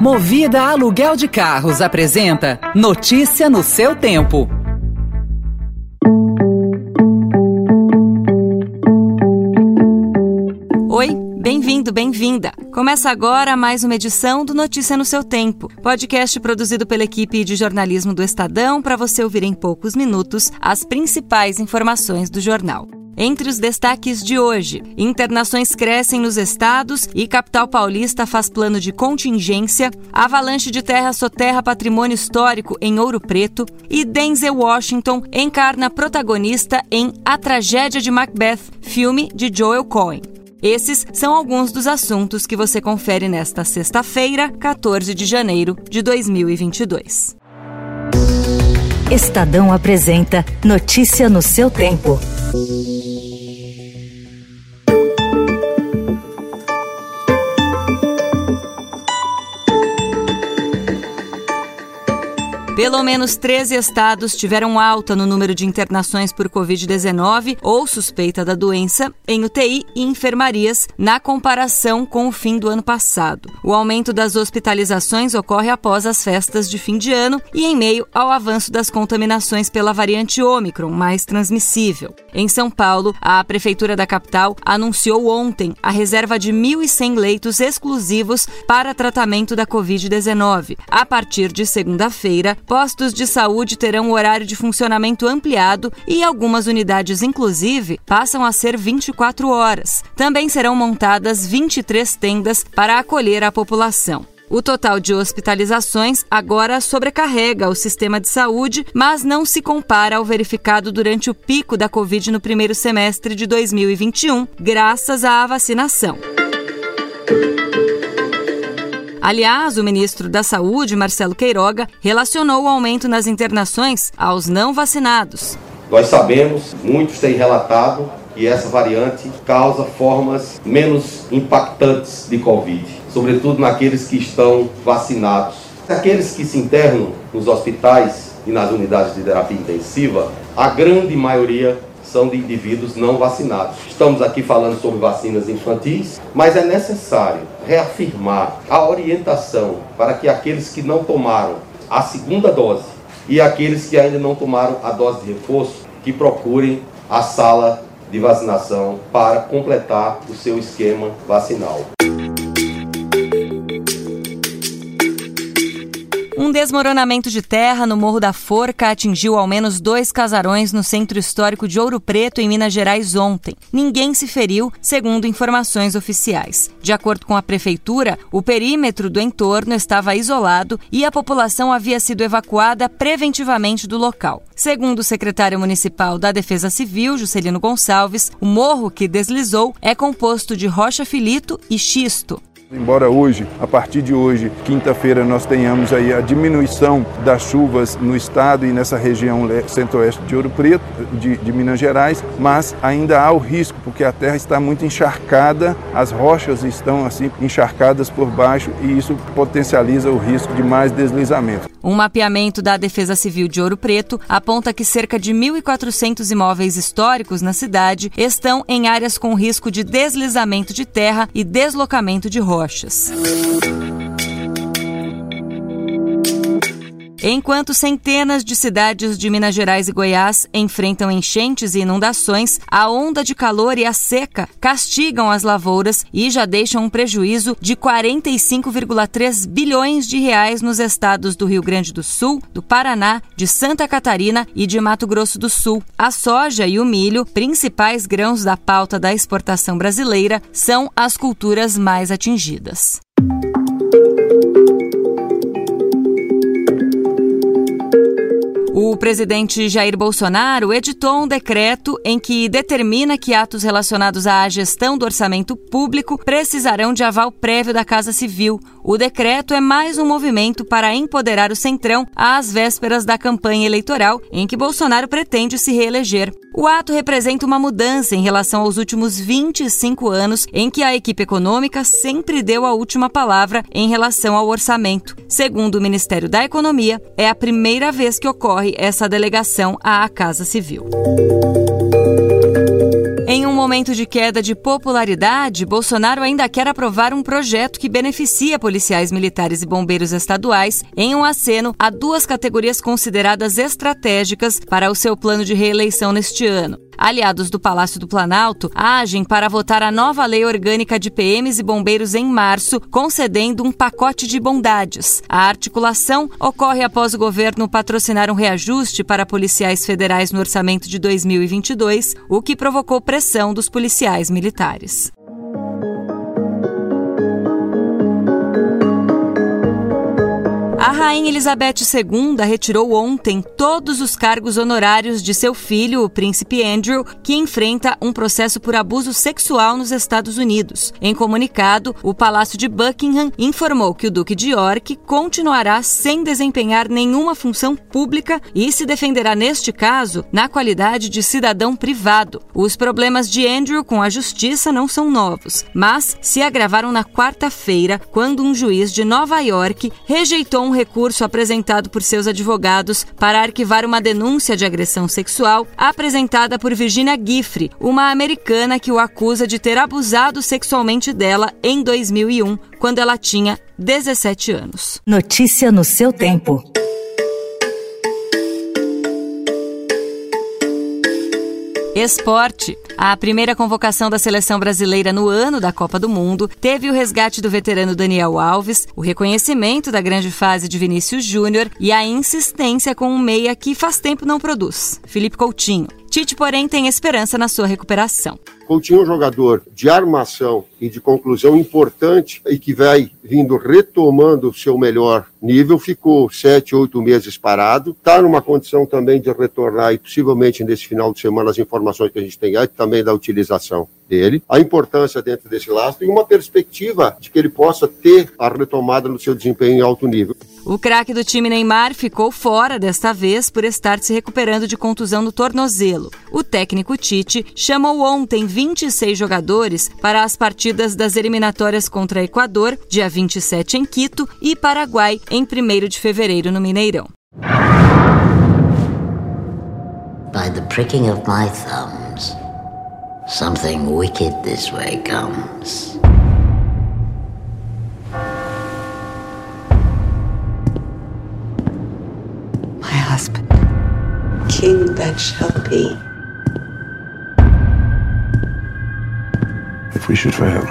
Movida Aluguel de Carros apresenta Notícia no seu tempo. Oi, bem-vindo, bem-vinda. Começa agora mais uma edição do Notícia no seu tempo, podcast produzido pela equipe de jornalismo do Estadão para você ouvir em poucos minutos as principais informações do jornal. Entre os destaques de hoje, internações crescem nos estados e capital paulista faz plano de contingência, avalanche de terra soterra patrimônio histórico em Ouro Preto e Denzel Washington encarna protagonista em A Tragédia de Macbeth, filme de Joel Cohen. Esses são alguns dos assuntos que você confere nesta sexta-feira, 14 de janeiro de 2022. Estadão apresenta Notícia no seu tempo. Thank you. Pelo menos 13 estados tiveram alta no número de internações por Covid-19 ou suspeita da doença em UTI e enfermarias na comparação com o fim do ano passado. O aumento das hospitalizações ocorre após as festas de fim de ano e em meio ao avanço das contaminações pela variante Ômicron, mais transmissível. Em São Paulo, a Prefeitura da capital anunciou ontem a reserva de 1.100 leitos exclusivos para tratamento da Covid-19. A partir de segunda-feira, postos de saúde terão horário de funcionamento ampliado e algumas unidades, inclusive, passam a ser 24 horas. Também serão montadas 23 tendas para acolher a população. O total de hospitalizações agora sobrecarrega o sistema de saúde, mas não se compara ao verificado durante o pico da Covid no primeiro semestre de 2021, graças à vacinação. Aliás, o ministro da Saúde, Marcelo Queiroga, relacionou o aumento nas internações aos não vacinados. Nós sabemos, muitos têm relatado que essa variante causa formas menos impactantes de Covid, sobretudo naqueles que estão vacinados. Aqueles que se internam nos hospitais e nas unidades de terapia intensiva, a grande maioria são de indivíduos não vacinados. Estamos aqui falando sobre vacinas infantis, mas é necessário reafirmar a orientação para que aqueles que não tomaram a segunda dose e aqueles que ainda não tomaram a dose de reforço, que procurem a sala de vacinação para completar o seu esquema vacinal. Um desmoronamento de terra no Morro da Forca atingiu ao menos dois casarões no centro histórico de Ouro Preto, em Minas Gerais, ontem. Ninguém se feriu, segundo informações oficiais. De acordo com a prefeitura, o perímetro do entorno estava isolado e a população havia sido evacuada preventivamente do local. Segundo o secretário municipal da Defesa Civil, Juscelino Gonçalves, o morro que deslizou é composto de rocha filito e xisto. Embora hoje, a partir de hoje, quinta-feira, nós tenhamos aí a diminuição das chuvas no estado e nessa região centro-oeste de Ouro Preto, de, de, Minas Gerais, mas ainda há o risco, porque a terra está muito encharcada, as rochas estão assim encharcadas por baixo e isso potencializa o risco de mais deslizamento. Um mapeamento da Defesa Civil de Ouro Preto aponta que cerca de 1.400 imóveis históricos na cidade estão em áreas com risco de deslizamento de terra e deslocamento de rochas rochas. Enquanto centenas de cidades de Minas Gerais e Goiás enfrentam enchentes e inundações, a onda de calor e a seca castigam as lavouras e já deixam um prejuízo de 45,3 bilhões de reais nos estados do Rio Grande do Sul, do Paraná, de Santa Catarina e de Mato Grosso do Sul. A soja e o milho, principais grãos da pauta da exportação brasileira, são as culturas mais atingidas. O presidente Jair Bolsonaro editou um decreto em que determina que atos relacionados à gestão do orçamento público precisarão de aval prévio da Casa Civil. O decreto é mais um movimento para empoderar o Centrão às vésperas da campanha eleitoral em que Bolsonaro pretende se reeleger. O ato representa uma mudança em relação aos últimos 25 anos em que a equipe econômica sempre deu a última palavra em relação ao orçamento. Segundo o Ministério da Economia, é a primeira vez que ocorre essa delegação à Casa Civil momento de queda de popularidade, Bolsonaro ainda quer aprovar um projeto que beneficia policiais militares e bombeiros estaduais em um aceno a duas categorias consideradas estratégicas para o seu plano de reeleição neste ano. Aliados do Palácio do Planalto agem para votar a nova lei orgânica de PMs e bombeiros em março, concedendo um pacote de bondades. A articulação ocorre após o governo patrocinar um reajuste para policiais federais no orçamento de 2022, o que provocou pressão dos policiais militares. A Rainha Elizabeth II retirou ontem todos os cargos honorários de seu filho, o príncipe Andrew, que enfrenta um processo por abuso sexual nos Estados Unidos. Em comunicado, o Palácio de Buckingham informou que o Duque de York continuará sem desempenhar nenhuma função pública e se defenderá, neste caso, na qualidade de cidadão privado. Os problemas de Andrew com a justiça não são novos, mas se agravaram na quarta-feira, quando um juiz de Nova York rejeitou um recurso apresentado por seus advogados para arquivar uma denúncia de agressão sexual apresentada por Virginia Giffre, uma americana que o acusa de ter abusado sexualmente dela em 2001, quando ela tinha 17 anos. Notícia no seu tempo. Esporte. A primeira convocação da seleção brasileira no ano da Copa do Mundo teve o resgate do veterano Daniel Alves, o reconhecimento da grande fase de Vinícius Júnior e a insistência com um meia que faz tempo não produz, Felipe Coutinho. Tite, porém, tem esperança na sua recuperação. Coutinho é um jogador de armação e de conclusão importante e que vai vindo retomando o seu melhor nível, ficou sete, oito meses parado, está numa condição também de retornar e possivelmente nesse final de semana as informações que a gente tem aí também da utilização dele, a importância dentro desse lastro e uma perspectiva de que ele possa ter a retomada no seu desempenho em alto nível. O craque do time Neymar ficou fora desta vez por estar se recuperando de contusão no tornozelo. O técnico Tite chamou ontem 26 jogadores para as partidas das eliminatórias contra Equador, dia 27 em Quito, e Paraguai, em 1 de fevereiro no Mineirão. By the pricking of my thumbs, something wicked this way comes. My husband, king that shall be. If we should fail,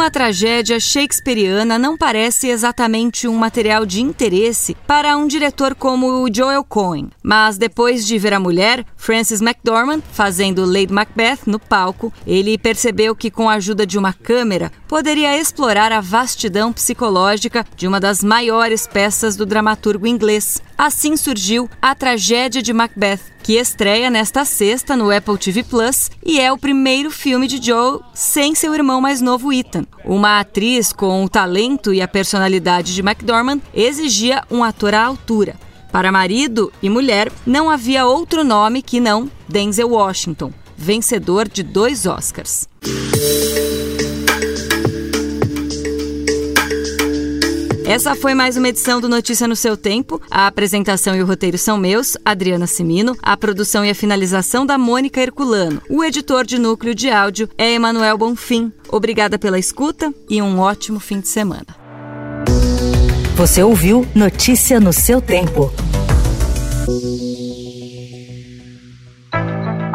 Uma tragédia shakespeariana não parece exatamente um material de interesse para um diretor como o Joel Cohen, mas depois de ver a mulher, Frances McDormand, fazendo Lady Macbeth no palco, ele percebeu que com a ajuda de uma câmera poderia explorar a vastidão psicológica de uma das maiores peças do dramaturgo inglês. Assim surgiu A Tragédia de Macbeth, que estreia nesta sexta no Apple TV Plus e é o primeiro filme de Joel sem seu irmão mais novo Ethan. Uma atriz com o talento e a personalidade de McDormand exigia um ator à altura. Para marido e mulher, não havia outro nome que não Denzel Washington, vencedor de dois Oscars. Essa foi mais uma edição do Notícia no seu tempo. A apresentação e o roteiro são meus, Adriana Simino. A produção e a finalização da Mônica Herculano. O editor de núcleo de áudio é Emanuel Bonfim. Obrigada pela escuta e um ótimo fim de semana. Você ouviu Notícia no seu tempo.